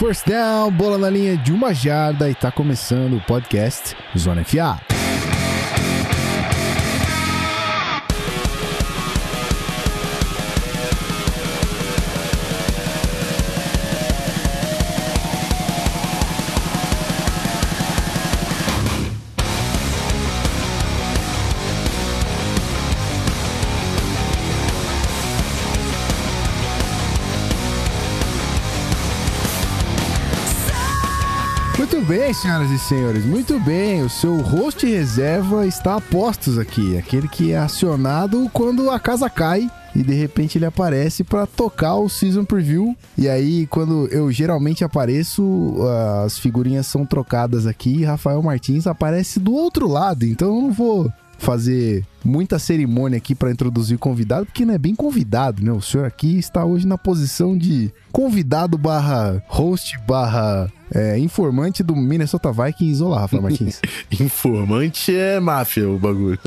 First down, bola na linha de uma jarda e tá começando o podcast Zona FA. Senhoras e senhores, muito bem. O seu host reserva está a postos aqui. Aquele que é acionado quando a casa cai e de repente ele aparece para tocar o season preview. E aí, quando eu geralmente apareço, as figurinhas são trocadas aqui. E Rafael Martins aparece do outro lado, então eu não vou fazer muita cerimônia aqui para introduzir o convidado, porque não é bem convidado, né? O senhor aqui está hoje na posição de convidado barra host barra é, informante do Minnesota Vikings. Olá, Rafael Martins. informante é máfia o bagulho.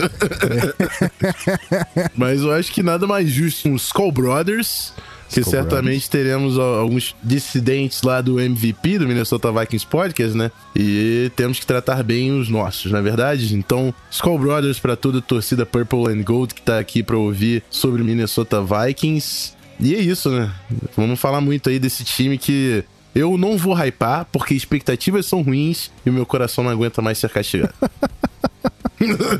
Mas eu acho que nada mais justo um Skull Brothers que Skull certamente Brothers. teremos alguns dissidentes lá do MVP, do Minnesota Vikings Podcast, né? E temos que tratar bem os nossos, na é verdade? Então, Skull Brothers para toda a torcida Purple and Gold que tá aqui para ouvir sobre Minnesota Vikings. E é isso, né? Vamos falar muito aí desse time que eu não vou hypar, porque expectativas são ruins e o meu coração não aguenta mais ser castigado.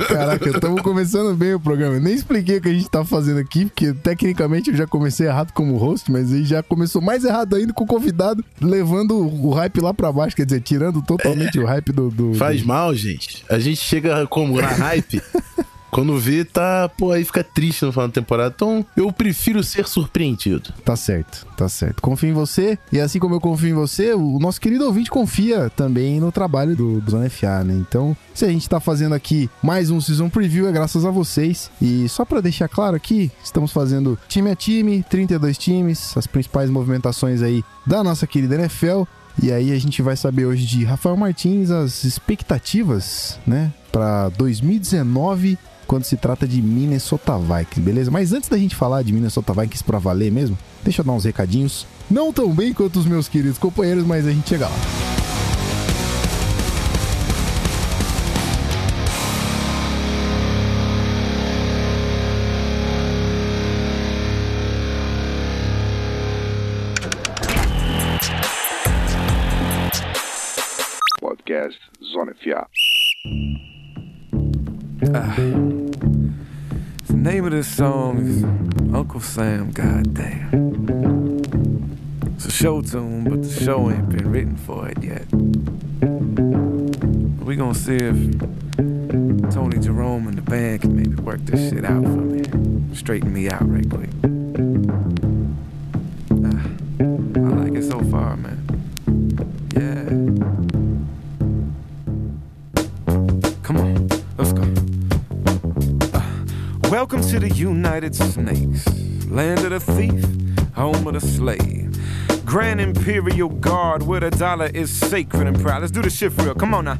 Caraca, estamos começando bem o programa. nem expliquei o que a gente tá fazendo aqui, porque tecnicamente eu já comecei errado como host, mas aí já começou mais errado ainda com o convidado, levando o hype lá pra baixo, quer dizer, tirando totalmente é, o hype do, do. Faz do... mal, gente. A gente chega como na hype. Quando vê, tá. Pô, aí fica triste no final da temporada. Então, eu prefiro ser surpreendido. Tá certo, tá certo. Confio em você. E assim como eu confio em você, o nosso querido ouvinte confia também no trabalho do, do Zona FA, né? Então, se a gente tá fazendo aqui mais um Season Preview, é graças a vocês. E só para deixar claro aqui, estamos fazendo time a time, 32 times, as principais movimentações aí da nossa querida NFL. E aí a gente vai saber hoje de Rafael Martins as expectativas, né, para 2019 quando se trata de Minnesota Vikings, beleza? Mas antes da gente falar de Minnesota Vikings pra valer mesmo, deixa eu dar uns recadinhos. Não tão bem quanto os meus queridos companheiros, mas a gente chega lá. Podcast Zona FA. The name of this song is Uncle Sam, goddamn. It's a show tune, but the show ain't been written for it yet. we gonna see if Tony Jerome and the band can maybe work this shit out for me. Straighten me out right quick. Uh, I like it so far, man. Welcome to the United Snakes, land of the thief, home of the slave. Grand Imperial Guard, where the dollar is sacred and proud. Let's do the shit real. Come on now.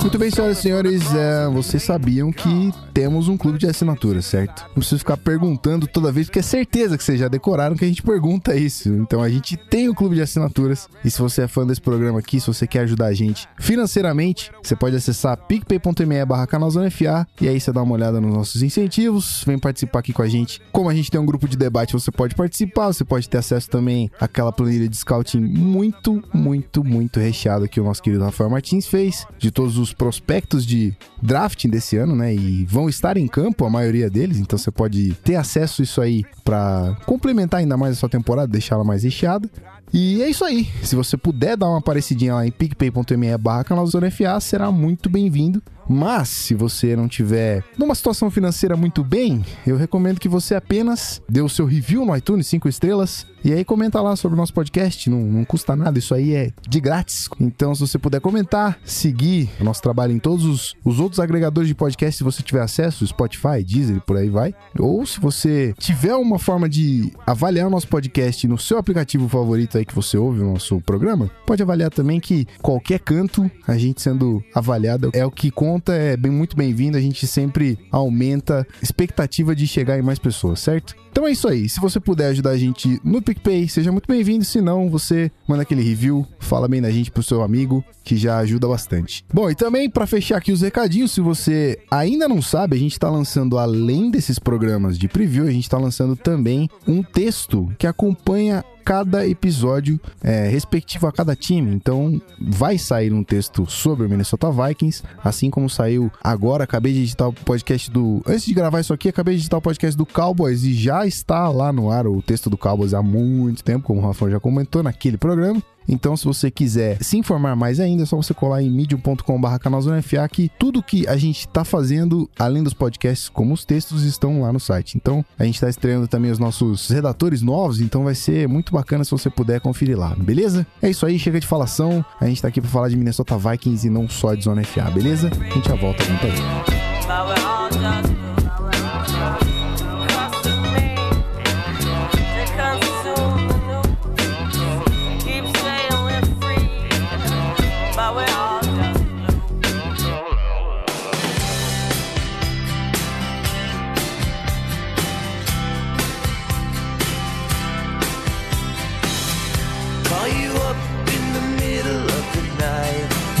Muito bem, senhoras e senhores, é, vocês sabiam que temos um clube de assinatura, certo? Não preciso ficar perguntando toda vez, porque é certeza que vocês já decoraram que a gente pergunta isso. Então a gente tem o um clube de assinaturas. E se você é fã desse programa aqui, se você quer ajudar a gente financeiramente, você pode acessar picpay.me barra canalzonefa e aí você dá uma olhada nos nossos incentivos, vem participar aqui com a gente. Como a gente tem um grupo de debate, você pode participar, você pode ter acesso também àquela planilha de scouting muito, muito, muito recheada aqui que o nosso querido Rafael Martins fez, de todos os prospectos de drafting desse ano, né? E vão estar em campo, a maioria deles, então você pode ter acesso a isso aí para complementar ainda mais a sua temporada, deixá-la mais recheada. E é isso aí. Se você puder dar uma aparecidinha lá em picpay.me barra FA, será muito bem-vindo. Mas, se você não tiver numa situação financeira muito bem, eu recomendo que você apenas dê o seu review no iTunes, 5 estrelas, e aí comenta lá sobre o nosso podcast, não, não custa nada, isso aí é de grátis. Então, se você puder comentar, seguir o nosso trabalho em todos os, os outros agregadores de podcast, se você tiver acesso, Spotify, Deezer por aí vai. Ou se você tiver uma forma de avaliar o nosso podcast no seu aplicativo favorito aí que você ouve o nosso programa, pode avaliar também que qualquer canto, a gente sendo avaliado é o que conta conta é bem, muito bem-vindo. A gente sempre aumenta a expectativa de chegar em mais pessoas, certo? Então é isso aí. Se você puder ajudar a gente no PicPay, seja muito bem-vindo. Se não, você manda aquele review, fala bem da gente pro seu amigo, que já ajuda bastante. Bom, e também para fechar aqui os recadinhos, se você ainda não sabe, a gente tá lançando além desses programas de preview, a gente tá lançando também um texto que acompanha cada episódio é, respectivo a cada time. Então, vai sair um texto sobre o Minnesota Vikings, assim como saiu agora. Acabei de editar o podcast do. Antes de gravar isso aqui, acabei de editar o podcast do Cowboys e já está lá no ar o texto do Cowboys há muito tempo, como o Rafael já comentou naquele programa. Então, se você quiser se informar mais ainda, é só você colar em medium.com.br canalzonefa que tudo que a gente está fazendo, além dos podcasts, como os textos, estão lá no site. Então, a gente está estreando também os nossos redatores novos, então vai ser muito bacana se você puder conferir lá, beleza? É isso aí, chega de falação. A gente está aqui para falar de Minnesota Vikings e não só de Zona FA, beleza? A gente já volta muito aí.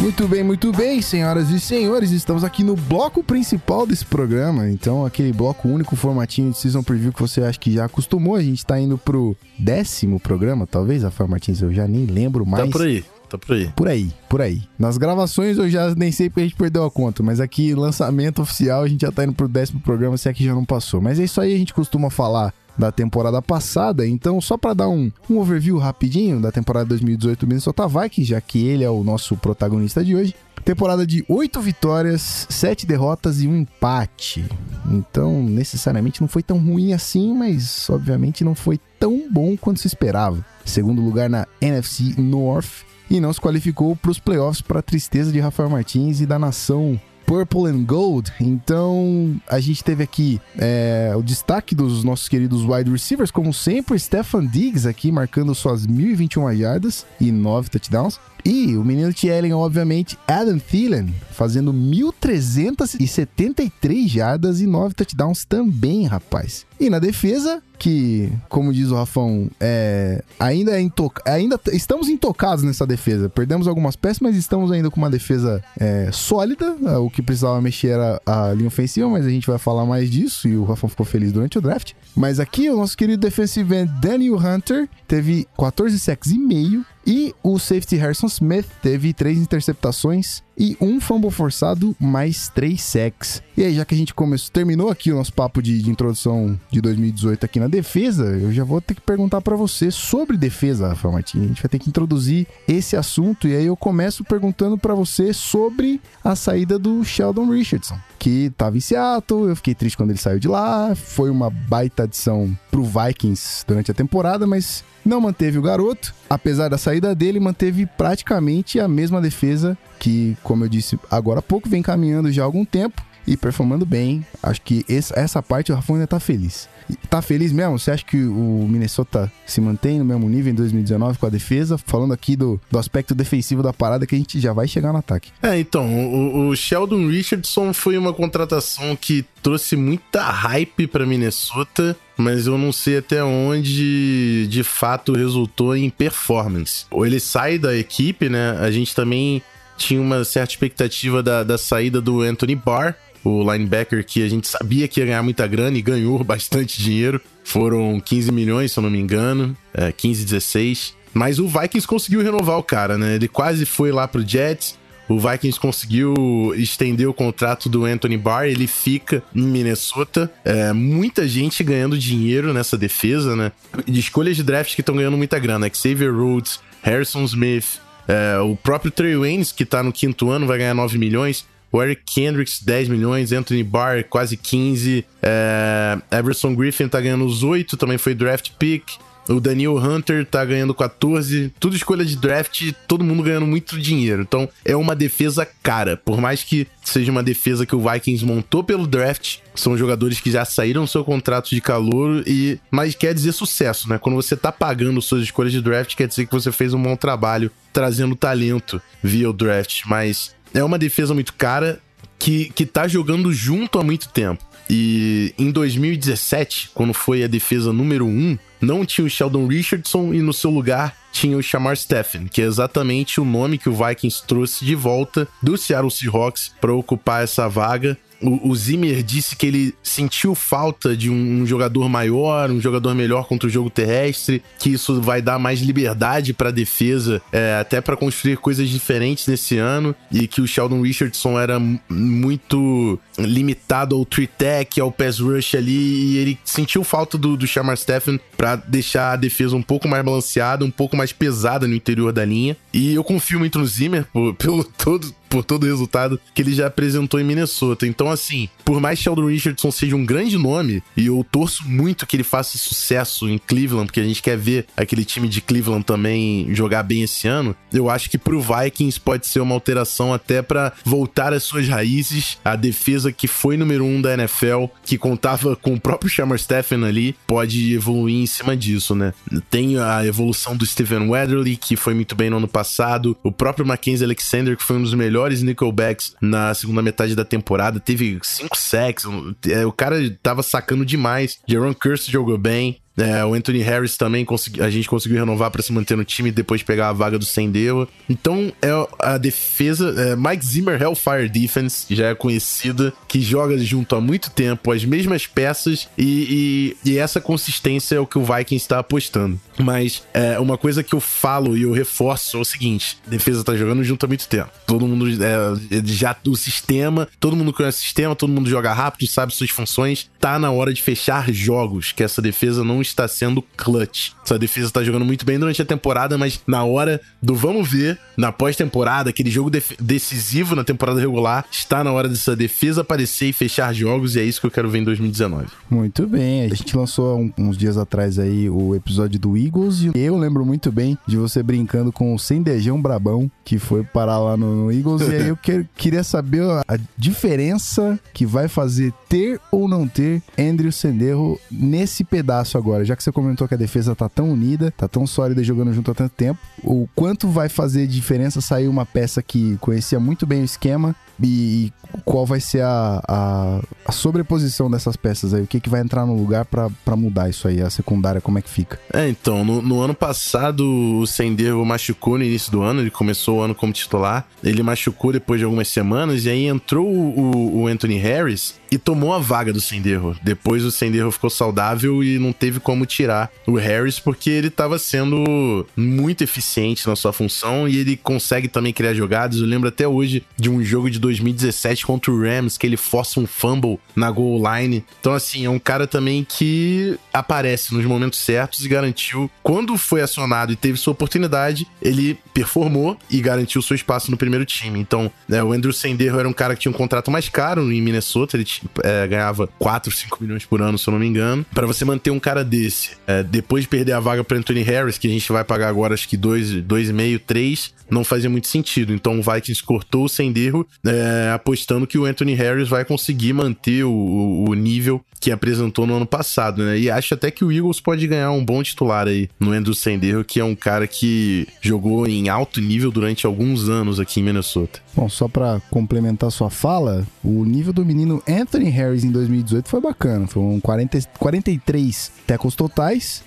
Muito bem, muito bem, senhoras e senhores, estamos aqui no bloco principal desse programa. Então, aquele bloco único, formatinho de season preview que você acha que já acostumou. A gente tá indo pro décimo programa, talvez, Rafael Martins, eu já nem lembro mais. Tá por aí. Tá por aí. Por aí, por aí. Nas gravações eu já nem sei porque a gente perdeu a conta, mas aqui, lançamento oficial, a gente já tá indo pro décimo programa, se é que já não passou. Mas é isso aí, a gente costuma falar da temporada passada. Então, só para dar um, um overview rapidinho da temporada 2018 do Minnesota Vikings, já que ele é o nosso protagonista de hoje. Temporada de 8 vitórias, 7 derrotas e um empate. Então, necessariamente não foi tão ruim assim, mas obviamente não foi tão bom quanto se esperava. Segundo lugar na NFC North e não se qualificou para os playoffs para tristeza de Rafael Martins e da nação Purple and Gold. Então, a gente teve aqui é, o destaque dos nossos queridos wide receivers, como sempre, Stefan Diggs aqui marcando suas 1.021 yardas e 9 touchdowns. E o menino Thielen, obviamente, Adam Thielen, fazendo 1.373 jardas e 9 touchdowns também, rapaz. E na defesa, que, como diz o Rafão, é, ainda, é ainda estamos intocados nessa defesa. Perdemos algumas peças, mas estamos ainda com uma defesa é, sólida. O que precisava mexer era a linha ofensiva, mas a gente vai falar mais disso e o Rafão ficou feliz durante o draft. Mas aqui o nosso querido defensive end Daniel Hunter teve 14 sacks e meio e o safety Harrison Smith teve três interceptações e um fumble forçado mais três sacks. E aí, já que a gente começou, terminou aqui o nosso papo de, de introdução de 2018 aqui na defesa, eu já vou ter que perguntar para você sobre defesa, Rafael Martins. A gente vai ter que introduzir esse assunto e aí eu começo perguntando para você sobre a saída do Sheldon Richardson, que tava em eu fiquei triste quando ele saiu de lá, foi uma baita adição pro Vikings durante a temporada, mas não manteve o garoto. Apesar da saída dele, manteve praticamente a mesma defesa que, como eu disse agora há pouco, vem caminhando já há algum tempo e performando bem. Acho que essa parte o Rafa ainda tá feliz. Tá feliz mesmo? Você acha que o Minnesota se mantém no mesmo nível em 2019 com a defesa? Falando aqui do, do aspecto defensivo da parada que a gente já vai chegar no ataque. É, então, o, o Sheldon Richardson foi uma contratação que trouxe muita hype para Minnesota, mas eu não sei até onde de fato resultou em performance. Ou ele sai da equipe, né? A gente também tinha uma certa expectativa da, da saída do Anthony Barr, o linebacker que a gente sabia que ia ganhar muita grana e ganhou bastante dinheiro. Foram 15 milhões, se eu não me engano, é, 15, 16. Mas o Vikings conseguiu renovar o cara, né? Ele quase foi lá pro Jets. O Vikings conseguiu estender o contrato do Anthony Barr, ele fica em Minnesota. É, muita gente ganhando dinheiro nessa defesa, né? De escolhas de draft que estão ganhando muita grana. Xavier Rhodes, Harrison Smith, é, o próprio Trey Waynes, que tá no quinto ano, vai ganhar 9 milhões. O Eric Kendricks, 10 milhões. Anthony Barr, quase 15. É, Everson Griffin tá ganhando os 8, também foi draft pick. O Daniel Hunter tá ganhando 14. Tudo escolha de draft, todo mundo ganhando muito dinheiro. Então é uma defesa cara. Por mais que seja uma defesa que o Vikings montou pelo draft, são jogadores que já saíram do seu contrato de calor e. Mas quer dizer sucesso, né? Quando você tá pagando suas escolhas de draft, quer dizer que você fez um bom trabalho trazendo talento via o draft. Mas é uma defesa muito cara. que, que tá jogando junto há muito tempo. E em 2017, quando foi a defesa número 1, não tinha o Sheldon Richardson e no seu lugar tinha o Shamar Stephen, que é exatamente o nome que o Vikings trouxe de volta do Seattle Seahawks para ocupar essa vaga. O, o, Zimmer disse que ele sentiu falta de um, um, jogador maior, um jogador melhor contra o jogo terrestre, que isso vai dar mais liberdade para a defesa, é, até para construir coisas diferentes nesse ano, e que o Sheldon Richardson era muito limitado ao three tech, ao pass rush ali, e ele sentiu falta do, do Shamar Stephen para deixar a defesa um pouco mais balanceada, um pouco mais pesada no interior da linha. E eu confio muito no Zimmer por, pelo todo por todo o resultado que ele já apresentou em Minnesota. Então, assim, por mais que Sheldon Richardson seja um grande nome, e eu torço muito que ele faça sucesso em Cleveland, porque a gente quer ver aquele time de Cleveland também jogar bem esse ano, eu acho que pro Vikings pode ser uma alteração até para voltar às suas raízes. A defesa que foi número um da NFL, que contava com o próprio Shamar Stephen ali, pode evoluir em cima disso, né? Tem a evolução do Steven Weatherly, que foi muito bem no ano passado, o próprio Mackenzie Alexander, que foi um dos melhores melhores nickelbacks na segunda metade da temporada. Teve cinco sacks. É, o cara tava sacando demais. Jaron Curse jogou bem. É, o Anthony Harris também consegui, a gente conseguiu renovar para se manter no time depois de pegar a vaga do Sendeva. Então, é a defesa. É, Mike Zimmer Hellfire Defense, já é conhecida, que joga junto há muito tempo, as mesmas peças e, e, e essa consistência é o que o Vikings está apostando. Mas é, uma coisa que eu falo e eu reforço é o seguinte: defesa tá jogando junto há muito tempo. Todo mundo é, já o sistema, todo mundo conhece o sistema, todo mundo joga rápido, sabe suas funções. Tá na hora de fechar jogos, que essa defesa não está sendo clutch. Essa defesa tá jogando muito bem durante a temporada, mas na hora do vamos ver, na pós-temporada, aquele jogo decisivo na temporada regular, está na hora dessa defesa aparecer e fechar jogos, e é isso que eu quero ver em 2019. Muito bem. A gente lançou um, uns dias atrás aí o episódio do Eagles, e eu lembro muito bem de você brincando com o Sendejão Brabão, que foi parar lá no, no Eagles, e aí eu que, queria saber a diferença que vai fazer ter ou não ter Andrew Senderro nesse pedaço agora agora, já que você comentou que a defesa tá tão unida, tá tão sólida jogando junto há tanto tempo, o quanto vai fazer diferença sair uma peça que conhecia muito bem o esquema e qual vai ser a, a, a, sobreposição dessas peças aí? O que, que vai entrar no lugar para mudar isso aí? A secundária, como é que fica? É, então, no, no ano passado o Senderro machucou no início do ano, ele começou o ano como titular, ele machucou depois de algumas semanas e aí entrou o, o Anthony Harris e tomou a vaga do Senderro. Depois o Senderro ficou saudável e não teve como tirar o Harris porque ele estava sendo muito eficiente na sua função e ele consegue também criar jogadas. Eu lembro até hoje de um jogo de 2017 contra o Rams, que ele força um fumble na goal line. Então, assim, é um cara também que aparece nos momentos certos e garantiu. Quando foi acionado e teve sua oportunidade, ele performou e garantiu seu espaço no primeiro time. Então, né, o Andrew Senderro era um cara que tinha um contrato mais caro em Minnesota, ele é, ganhava 4, 5 milhões por ano, se eu não me engano. Para você manter um cara desse, é, depois de perder a vaga para Anthony Harris, que a gente vai pagar agora acho que 2,5, 3, não fazia muito sentido. Então o Vikings cortou o Senderro, é, apostando que o Anthony Harris vai conseguir manter o, o, nível que apresentou no ano passado, né? E acho até que o Eagles pode ganhar um bom titular aí no Andrew Senderro, que é um cara que jogou em alto nível durante alguns anos aqui em Minnesota. Bom, só para complementar sua fala, o nível do menino Anthony Harris em 2018 foi bacana. Foram 40, 43 tackles totais,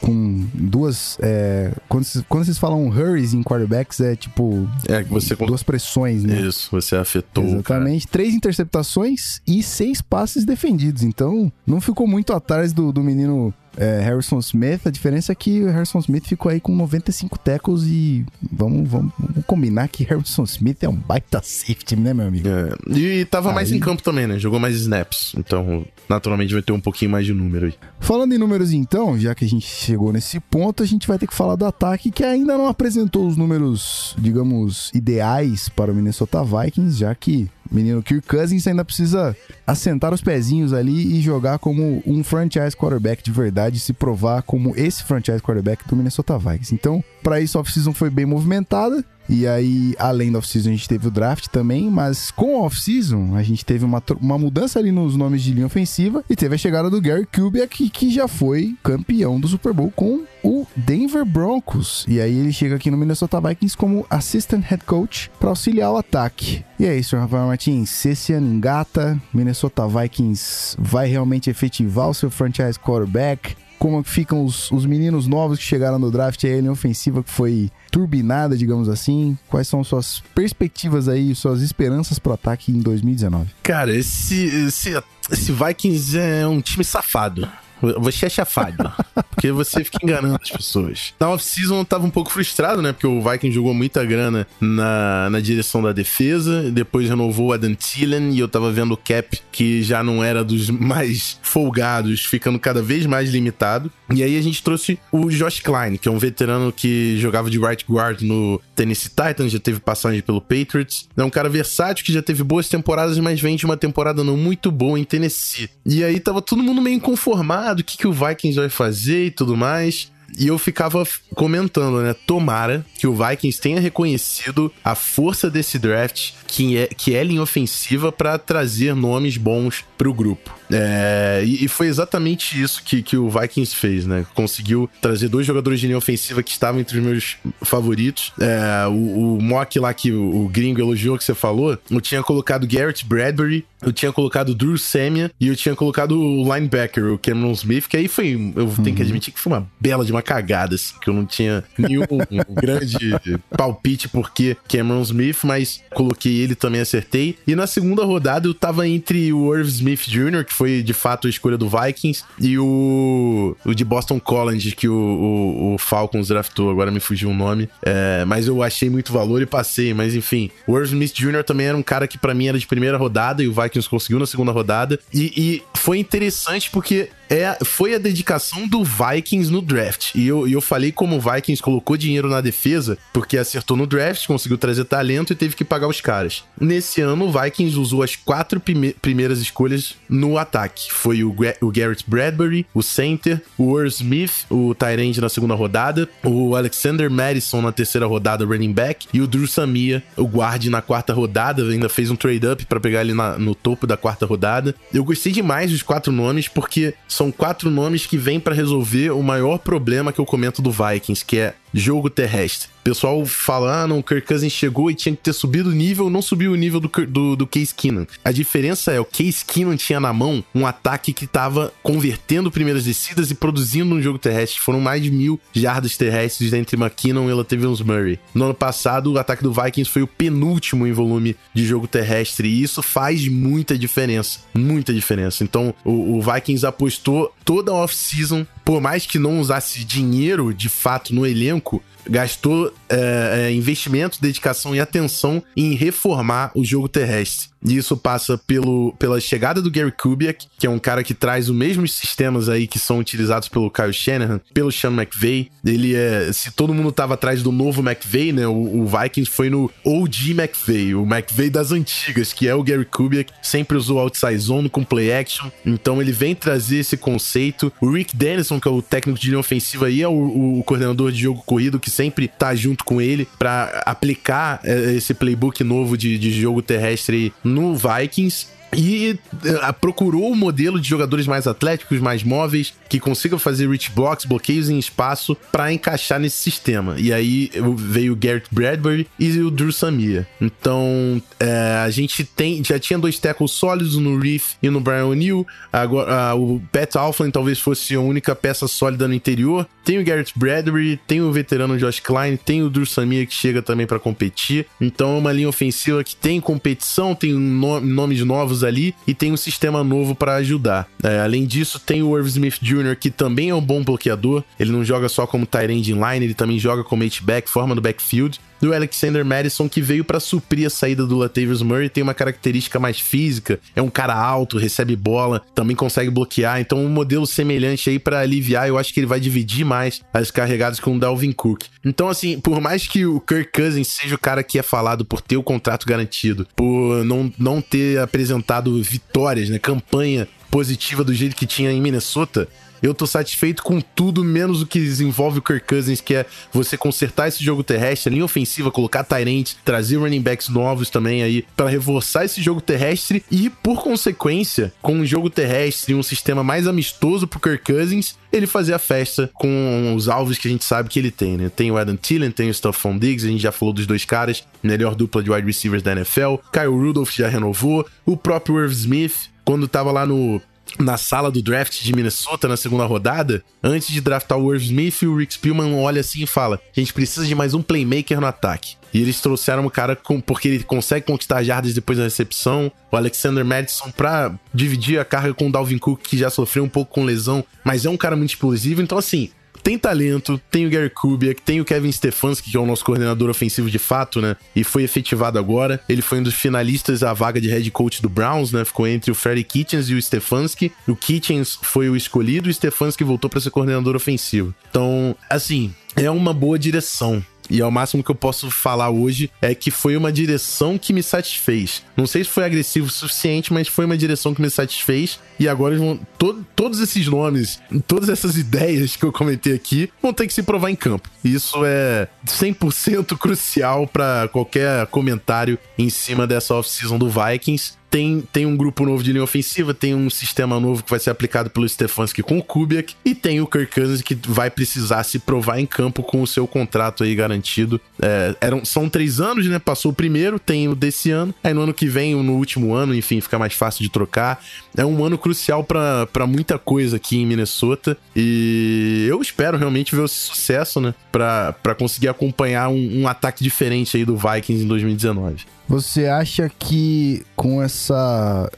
com duas. É, quando, vocês, quando vocês falam hurries em quarterbacks, é tipo. É, você. Duas pressões, né? Isso, você afetou. Exatamente. Três interceptações e seis passes defendidos. Então, não ficou muito atrás do, do menino é, Harrison Smith, a diferença é que o Harrison Smith ficou aí com 95 tackles e vamos, vamos, vamos combinar que Harrison Smith é um baita safety, né, meu amigo? É, e tava aí... mais em campo também, né? Jogou mais snaps, então naturalmente vai ter um pouquinho mais de número aí. Falando em números então, já que a gente chegou nesse ponto, a gente vai ter que falar do ataque que ainda não apresentou os números, digamos, ideais para o Minnesota Vikings, já que menino Kirk Cousins ainda precisa assentar os pezinhos ali e jogar como um franchise quarterback de verdade, se provar como esse franchise quarterback do Minnesota Vikings. Então, para isso a off-season foi bem movimentada. E aí, além da off-season, a gente teve o draft também, mas com a off-season, a gente teve uma, uma mudança ali nos nomes de linha ofensiva e teve a chegada do Gary Kubiak, que, que já foi campeão do Super Bowl com o Denver Broncos. E aí ele chega aqui no Minnesota Vikings como assistant head coach para auxiliar o ataque. E é isso, Rafael Martins. Se esse ano engata, Minnesota Vikings vai realmente efetivar o seu franchise quarterback como ficam os, os meninos novos que chegaram no draft, a linha ofensiva que foi turbinada, digamos assim. Quais são suas perspectivas aí, suas esperanças pro ataque em 2019? Cara, esse, esse, esse Vikings é um time safado. Você é chafado. porque você fica enganando as pessoas. Na off-season eu tava um pouco frustrado, né? Porque o Viking jogou muita grana na, na direção da defesa. Depois renovou o Adam Thielen e eu tava vendo o cap, que já não era dos mais folgados, ficando cada vez mais limitado. E aí a gente trouxe o Josh Klein, que é um veterano que jogava de right guard no Tennessee Titans, já teve passagem pelo Patriots. É um cara versátil que já teve boas temporadas, mas vem de uma temporada não muito boa em Tennessee. E aí tava todo mundo meio inconformado, o que, que o Vikings vai fazer e tudo mais. E eu ficava comentando, né? Tomara que o Vikings tenha reconhecido a força desse draft, que é, que é linha ofensiva, para trazer nomes bons pro grupo. É, e, e, foi exatamente isso que, que o Vikings fez, né? Conseguiu trazer dois jogadores de linha ofensiva que estavam entre os meus favoritos. É, o, o Mock lá que o, o, gringo elogiou que você falou, eu tinha colocado Garrett Bradbury, eu tinha colocado Drew Samia e eu tinha colocado o linebacker, o Cameron Smith, que aí foi, eu uhum. tenho que uhum. admitir que foi uma bela de uma cagada, assim, que eu não tinha nenhum grande palpite porque Cameron Smith, mas coloquei ele também, acertei. E na segunda rodada eu tava entre o Irv Smith Jr., que foi de fato a escolha do Vikings, e o, o de Boston College, que o, o, o Falcons draftou, agora me fugiu o nome. É, mas eu achei muito valor e passei. Mas enfim, o Irv Smith Jr. também era um cara que para mim era de primeira rodada e o Vikings conseguiu na segunda rodada. E, e foi interessante porque é, foi a dedicação do Vikings no draft. E eu, eu falei como o Vikings colocou dinheiro na defesa, porque acertou no draft, conseguiu trazer talento e teve que pagar os caras. Nesse ano, o Vikings usou as quatro prime primeiras escolhas no ataque. Foi o, o Garrett Bradbury, o center, o Earl Smith, o Tyrande na segunda rodada, o Alexander Madison na terceira rodada, running back, e o Drew Samia, o guard na quarta rodada, ainda fez um trade-up para pegar ele na, no topo da quarta rodada. Eu gostei demais dos quatro nomes, porque são quatro nomes que vêm para resolver o maior problema que eu comento do Vikings, que é jogo terrestre. O pessoal fala, ah, não, o Kirk Cousins chegou e tinha que ter subido o nível, não subiu o nível do, do, do Case Keenum. A diferença é, o Case Keenum tinha na mão um ataque que estava convertendo primeiras descidas e produzindo um jogo terrestre. Foram mais de mil jardas terrestres entre McKinnon e Latavius Murray. No ano passado, o ataque do Vikings foi o penúltimo em volume de jogo terrestre e isso faz muita diferença. Muita diferença. Então, o, o Vikings apostou toda a off-season, por mais que não usasse dinheiro de fato no elenco, gastou é, é, investimento, dedicação e atenção em reformar o jogo terrestre. E isso passa pelo, pela chegada do Gary Kubiak, que é um cara que traz os mesmos sistemas aí que são utilizados pelo Kyle Shanahan, pelo Sean McVay. Ele é. Se todo mundo tava atrás do novo McVay, né? O, o Vikings foi no OG McVay, o McVay das antigas, que é o Gary Kubiak. Sempre usou outside zone com play action. Então ele vem trazer esse conceito. O Rick Dennison, que é o técnico de linha ofensiva aí, é o, o coordenador de jogo corrido que sempre tá junto com ele para aplicar é, esse playbook novo de, de jogo terrestre no Vikings e uh, procurou um modelo de jogadores mais atléticos, mais móveis, que consigam fazer reach blocks, bloqueios em espaço para encaixar nesse sistema. E aí veio o Garrett Bradbury e o Drew Samia. Então é, a gente tem já tinha dois tackles sólidos no Reef e no Brian O'Neill. Agora o Pat Alflin talvez fosse a única peça sólida no interior. Tem o Garrett Bradbury, tem o veterano Josh Klein, tem o Drew Samia que chega também para competir. Então é uma linha ofensiva que tem competição, tem no nomes novos ali e tem um sistema novo para ajudar. É, além disso, tem o Irv Smith Jr., que também é um bom bloqueador. Ele não joga só como tight end line, ele também joga como H-back, forma no backfield do Alexander Madison, que veio para suprir a saída do Latavius Murray, tem uma característica mais física, é um cara alto, recebe bola, também consegue bloquear, então um modelo semelhante aí para aliviar, eu acho que ele vai dividir mais as carregadas com o Dalvin Cook. Então assim, por mais que o Kirk Cousins seja o cara que é falado por ter o contrato garantido, por não, não ter apresentado vitórias, né, campanha positiva do jeito que tinha em Minnesota, eu tô satisfeito com tudo, menos o que desenvolve o Kirk Cousins, que é você consertar esse jogo terrestre, a linha ofensiva, colocar Tyrant, trazer running backs novos também aí, para reforçar esse jogo terrestre e, por consequência, com um jogo terrestre e um sistema mais amistoso pro Kirk Cousins, ele fazer a festa com os alvos que a gente sabe que ele tem, né? Tem o Adam Thielen, tem o Stephon Diggs, a gente já falou dos dois caras, melhor dupla de wide receivers da NFL. Kyle Rudolph já renovou, o próprio Irv Smith, quando tava lá no na sala do draft de Minnesota na segunda rodada, antes de draftar o Irv Smith, o Rick Spielman olha assim e fala: "A gente precisa de mais um playmaker no ataque". E eles trouxeram o cara com, porque ele consegue conquistar jardas depois da recepção. O Alexander Madison pra dividir a carga com o Dalvin Cook, que já sofreu um pouco com lesão, mas é um cara muito explosivo. Então, assim, tem talento, tem o Gary Kubiak, tem o Kevin Stefanski, que é o nosso coordenador ofensivo de fato, né? E foi efetivado agora. Ele foi um dos finalistas à vaga de head coach do Browns, né? Ficou entre o Freddy Kitchens e o Stefanski. O Kitchens foi o escolhido o Stefanski voltou para ser coordenador ofensivo. Então, assim, é uma boa direção. E é o máximo que eu posso falar hoje é que foi uma direção que me satisfez. Não sei se foi agressivo o suficiente, mas foi uma direção que me satisfez. E agora vão, to, todos esses nomes, todas essas ideias que eu comentei aqui, vão ter que se provar em campo. Isso é 100% crucial para qualquer comentário em cima dessa off-season do Vikings tem, tem um grupo novo de linha ofensiva, tem um sistema novo que vai ser aplicado pelo Stefanski com o Kubiak, e tem o Kirk Cousins que vai precisar se provar em campo com o seu contrato aí garantido. É, eram, são três anos, né? Passou o primeiro, tem o desse ano, aí no ano que vem, no último ano, enfim, fica mais fácil de trocar. É um ano crucial para muita coisa aqui em Minnesota, e eu espero realmente ver esse sucesso, né? Para conseguir acompanhar um, um ataque diferente aí do Vikings em 2019. Você acha que com essa,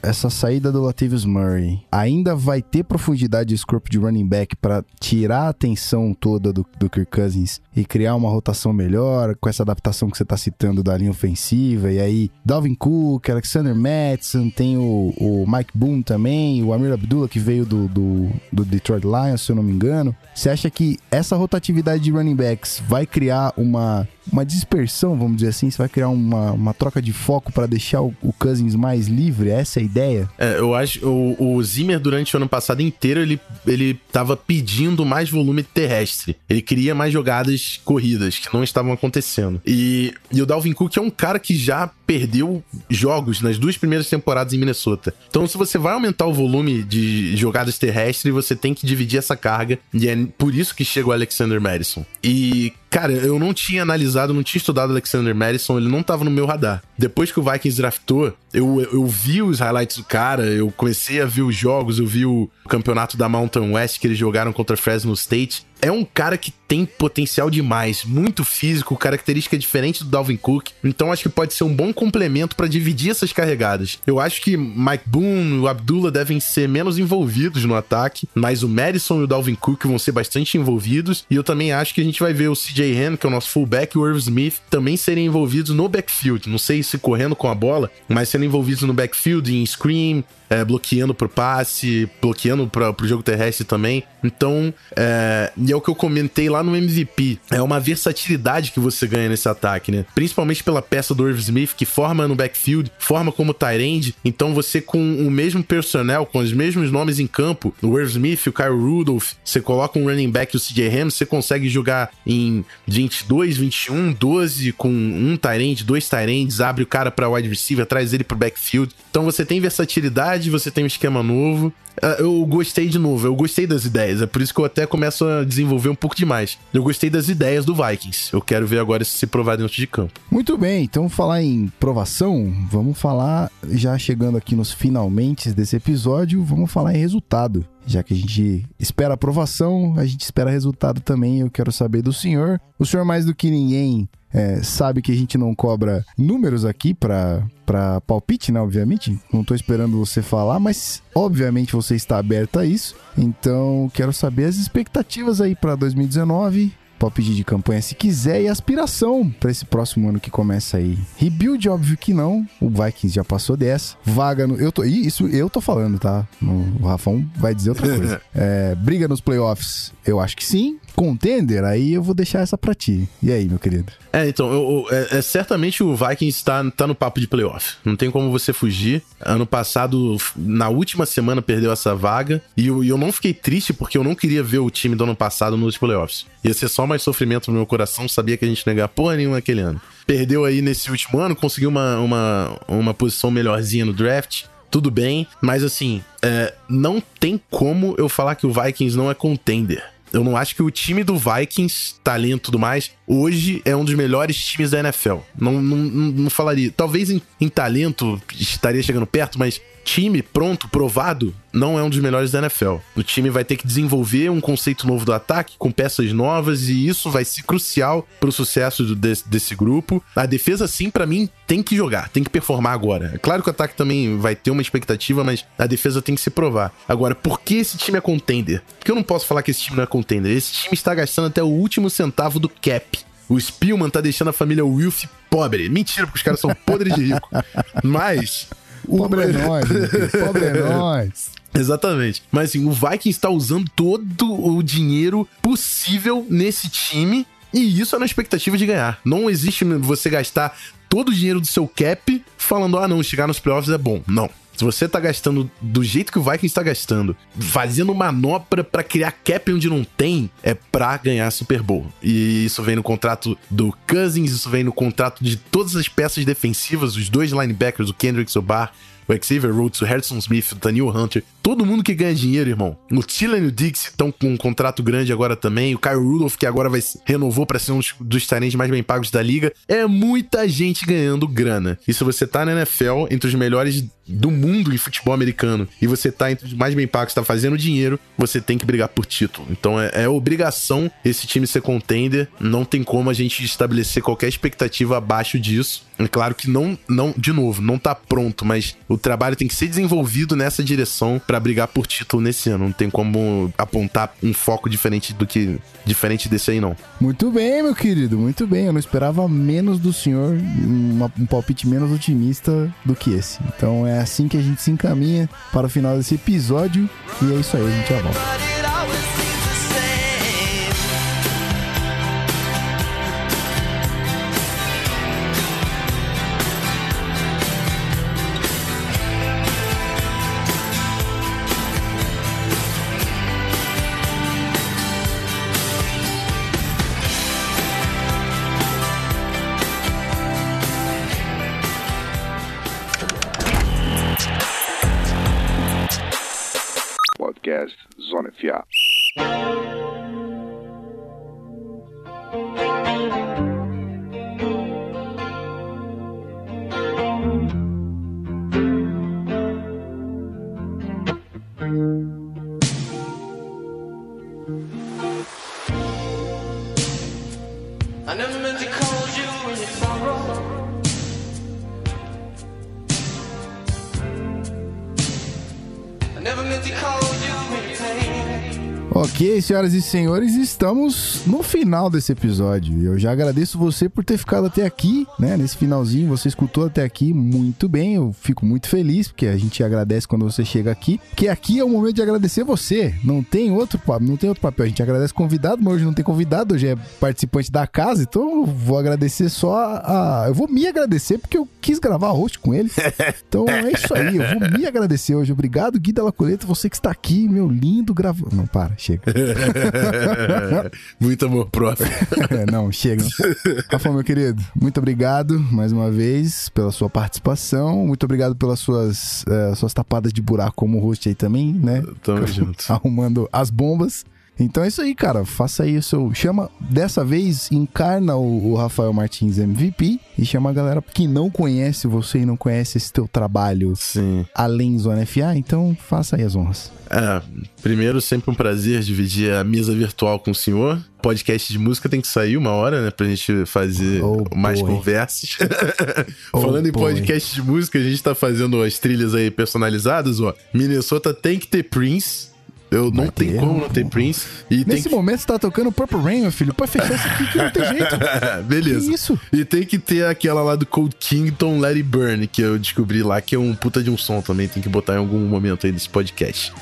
essa saída do Latavius Murray ainda vai ter profundidade de corpo de running back para tirar a atenção toda do, do Kirk Cousins e criar uma rotação melhor com essa adaptação que você está citando da linha ofensiva? E aí, Dalvin Cook, Alexander Madison, tem o, o Mike Boone também, o Amir Abdullah que veio do, do, do Detroit Lions, se eu não me engano. Você acha que essa rotatividade de running backs vai criar uma uma dispersão, vamos dizer assim? Você vai criar uma, uma troca de foco para deixar o, o, Cousins mais livre? Essa é a ideia? É, eu acho o, o Zimmer durante o ano passado inteiro ele, ele tava pedindo mais volume terrestre. Ele queria mais jogadas corridas que não estavam acontecendo. E, e o Dalvin Cook é um cara que já perdeu jogos nas duas primeiras temporadas em Minnesota. Então, se você vai aumentar o volume de jogadas terrestres, você tem que dividir essa carga. E é por isso que chega o Alexander Madison. E, cara, eu não tinha analisado, não tinha estudado Alexander Madison, ele não tava no meu radar. Depois que o Vikings draftou, eu, eu vi os highlights do cara, eu comecei a ver os jogos, eu vi o campeonato da Mountain West que eles jogaram contra Fresno State é um cara que tem potencial demais, muito físico, característica diferente do Dalvin Cook. Então acho que pode ser um bom complemento para dividir essas carregadas. Eu acho que Mike Boone e o Abdullah devem ser menos envolvidos no ataque, mas o Madison e o Dalvin Cook vão ser bastante envolvidos. E eu também acho que a gente vai ver o CJ Hen, que é o nosso fullback, e o Irv Smith também serem envolvidos no backfield. Não sei se correndo com a bola, mas sendo envolvidos no backfield, em screen, é, bloqueando pro passe, bloqueando pra, pro jogo terrestre também. Então, é, e é o que eu comentei lá no MVP. É uma versatilidade que você ganha nesse ataque, né? Principalmente pela peça do Irv Smith, que forma no backfield, forma como end. Então, você com o mesmo personnel, com os mesmos nomes em campo, o Irv Smith, o Kyle Rudolph, você coloca um running back, o CJ Ham, você consegue jogar em 22, 21, 12 com um end, dois ends, abre o cara para wide receiver, traz ele pro backfield. Então, você tem versatilidade você tem um esquema novo. Ah, eu gostei de novo, eu gostei das ideias. É por isso que eu até começo a desenvolver um pouco demais. Eu gostei das ideias do Vikings. Eu quero ver agora se provar dentro de campo. Muito bem, então falar em provação, vamos falar, já chegando aqui nos finalmente desse episódio, vamos falar em resultado. Já que a gente espera aprovação, a gente espera resultado também. Eu quero saber do senhor. O senhor, mais do que ninguém, é, sabe que a gente não cobra números aqui para palpite, né? Obviamente. Não tô esperando você falar, mas obviamente você está aberto a isso. Então, quero saber as expectativas aí para 2019 palpite de campanha se quiser e aspiração para esse próximo ano que começa aí. Rebuild, óbvio que não. O Vikings já passou dessa. Vaga no. Eu tô, isso eu tô falando, tá? O Rafão vai dizer outra coisa. é, briga nos playoffs, eu acho que sim. Contender, aí eu vou deixar essa pra ti. E aí, meu querido? É, então, eu, eu- é, é certamente o Vikings tá, tá no papo de playoff. Não tem como você fugir. Ano passado, na última semana, perdeu essa vaga. E eu, eu não fiquei triste porque eu não queria ver o time do ano passado nos playoffs. Ia ser só mais sofrimento no meu coração. Sabia que a gente não porra nenhuma aquele ano. Perdeu aí nesse último ano, conseguiu uma, uma, uma posição melhorzinha no draft. Tudo bem, mas assim, é, não tem como eu falar que o Vikings não é contender. Eu não acho que o time do Vikings, talento e tudo mais, hoje é um dos melhores times da NFL. Não, não, não, falaria. Talvez em, em talento estaria chegando perto, mas time pronto, provado, não é um dos melhores da NFL. O time vai ter que desenvolver um conceito novo do ataque com peças novas e isso vai ser crucial pro sucesso do- desse, desse grupo. A defesa, sim, pra mim, tem que jogar, tem que performar agora. É claro que o ataque também vai ter uma expectativa, mas a defesa tem que se provar. Agora, por que esse time é contender? Porque eu não posso falar que esse time não é contender. Esse time está gastando até o último centavo do cap. O Spielman tá deixando a família Wilf pobre. Mentira, porque os caras são podres de rico. Mas. o- Pobre é nós. Pobre é nós. Exatamente. Mas assim, o Vikings está usando todo o dinheiro possível nesse time. E isso é na expectativa de ganhar. Não existe você gastar todo o dinheiro do seu cap falando, ah, não, chegar nos playoffs é bom. Não. Se você tá gastando do jeito que o Vikings tá gastando, fazendo manobra pra criar cap onde não tem, é pra ganhar Super Bowl. E isso vem no contrato do Cousins, isso vem no contrato de todas as peças defensivas, os dois linebackers, o Kendrick Sobar, o Xavier Rhodes, o Harrison Smith, o Daniel Hunter, todo mundo que ganha dinheiro, irmão. O Tillen e o Dix estão com um contrato grande agora também. O Kyle Rudolph, que agora vai renovou para ser um dos, dos talentos mais bem pagos da liga. É muita gente ganhando grana. E se você tá na NFL, entre os melhores do mundo em futebol americano, e você tá entre os mais bem pagos, tá fazendo dinheiro, você tem que brigar por título. Então é, é obrigação esse time ser contender. Não tem como a gente estabelecer qualquer expectativa abaixo disso. É claro que não, não, de novo, não tá pronto, mas o trabalho tem que ser desenvolvido nessa direção pra brigar por título nesse ano. Não tem como apontar um foco diferente do que diferente desse aí não. Muito bem, meu querido, muito bem. Eu não esperava menos do senhor, uma- um palpite menos otimista do que esse. Então é assim que a gente se encaminha para o final desse episódio. E é isso aí, a gente já volta. Senhoras e senhores, estamos no final desse episódio. E Eu já agradeço você por ter ficado até aqui, né? Nesse finalzinho, você escutou até aqui muito bem. Eu fico muito feliz, porque a gente agradece quando você chega aqui. Porque aqui é o momento de agradecer você. Não tem outro, pa- não tem outro papel. A gente agradece convidado, mas hoje não tem convidado, hoje é participante da casa. Então eu vou agradecer só a. Eu vou me agradecer porque eu quis gravar host com ele. Então é isso aí, eu vou me agradecer hoje. Obrigado, Gui Della Coleta, você que está aqui, meu lindo gravando. Não, para, chega. Muito amor próprio. não, chega. Rafa, meu querido, muito obrigado mais uma vez pela sua participação. Muito obrigado pelas suas, eh, suas tapadas de buraco como host aí também, né? Tamo junto. Arrumando as bombas. Então é isso aí, cara. Faça aí o seu. Chama, dessa vez, encarna o, o Rafael Martins MVP e chama a galera que não conhece você e não conhece esse teu trabalho Sim. além Zona FA. Então faça aí as honras. É, primeiro, sempre um prazer dividir a mesa virtual com o senhor. Podcast de música tem que sair uma hora, né? Pra gente fazer Oh, mais boy. conversas. Oh, Falando em boy. podcast de música, a gente tá fazendo as trilhas aí personalizadas, ó. Minnesota tem que ter Prince. Eu não tem como não ter Prince. E Nesse que... momento você tá tocando Purple Rain, meu filho, pra fechar isso aqui que não tem jeito. Beleza. Que isso? E tem que ter aquela lá do Cold Kingdom It Burn, que eu descobri lá, que é um puta de um som também. Tem que botar em algum momento aí desse podcast.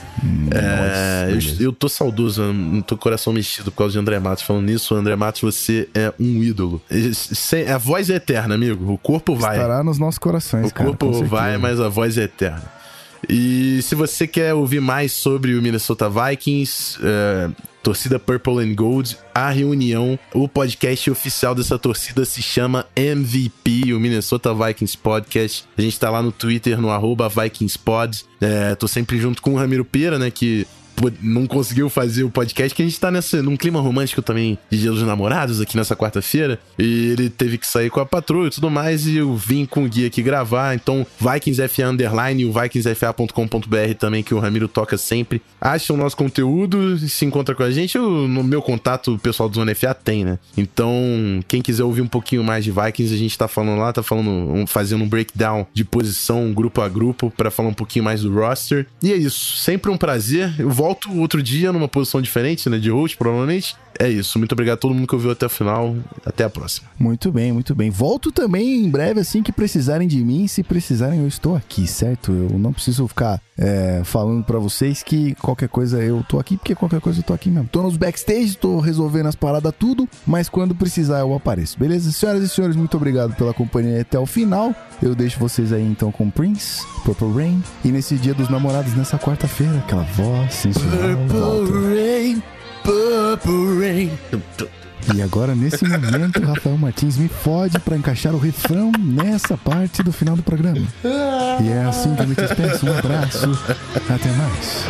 É, eu, beleza. eu tô saudoso, eu não tô coração mexido por causa de André Matos. Falando nisso, André Matos, você é um ídolo. A voz é eterna, amigo. O corpo vai. Estará nos nossos corações, O cara. corpo certeza. vai, mas a voz é eterna. E se você quer ouvir mais sobre o Minnesota Vikings, é, torcida Purple and Gold, a reunião, o podcast oficial dessa torcida se chama MVP, o Minnesota Vikings Podcast. A gente tá lá no Twitter, no arroba VikingsPod. É, tô sempre junto com o Ramiro Pera, né, que não conseguiu fazer o podcast, que a gente tá nessa, num clima romântico também de Dia dos Namorados aqui nessa quarta-feira. E ele teve que sair com a patroa e tudo mais, e eu vim com o guia aqui gravar. Então, VikingsFA Underline e o VikingsFA.com.br também, que o Ramiro toca sempre. Acham o nosso conteúdo, se encontra com a gente. Eu, no meu contato, o pessoal do Zona FA tem, né? Então, quem quiser ouvir um pouquinho mais de Vikings, a gente tá falando lá, tá falando, um- fazendo um breakdown de posição, grupo a grupo, pra falar um pouquinho mais do roster. E é isso, sempre um prazer. Eu volto outro dia numa posição diferente, né? De host, provavelmente. É isso, muito obrigado a todo mundo que ouviu até o final. Até a próxima. Muito bem, muito bem. Volto também em breve, assim que precisarem de mim. Se precisarem, eu estou aqui, certo? Eu não preciso ficar é, falando pra vocês que qualquer coisa eu tô aqui, porque qualquer coisa eu tô aqui mesmo. Tô nos backstage, tô resolvendo as paradas tudo, mas quando precisar eu apareço, beleza? Senhoras e senhores, muito obrigado pela companhia até o final. Eu deixo vocês aí então com Prince, Purple Rain, e nesse dia dos namorados, nessa quarta-feira, aquela voz sensual. volta. rain, purple rain. E agora, nesse momento, Rafael Martins me fode pra encaixar o refrão nessa parte do final do programa. E é assim que eu me despeço. Um abraço. Até mais.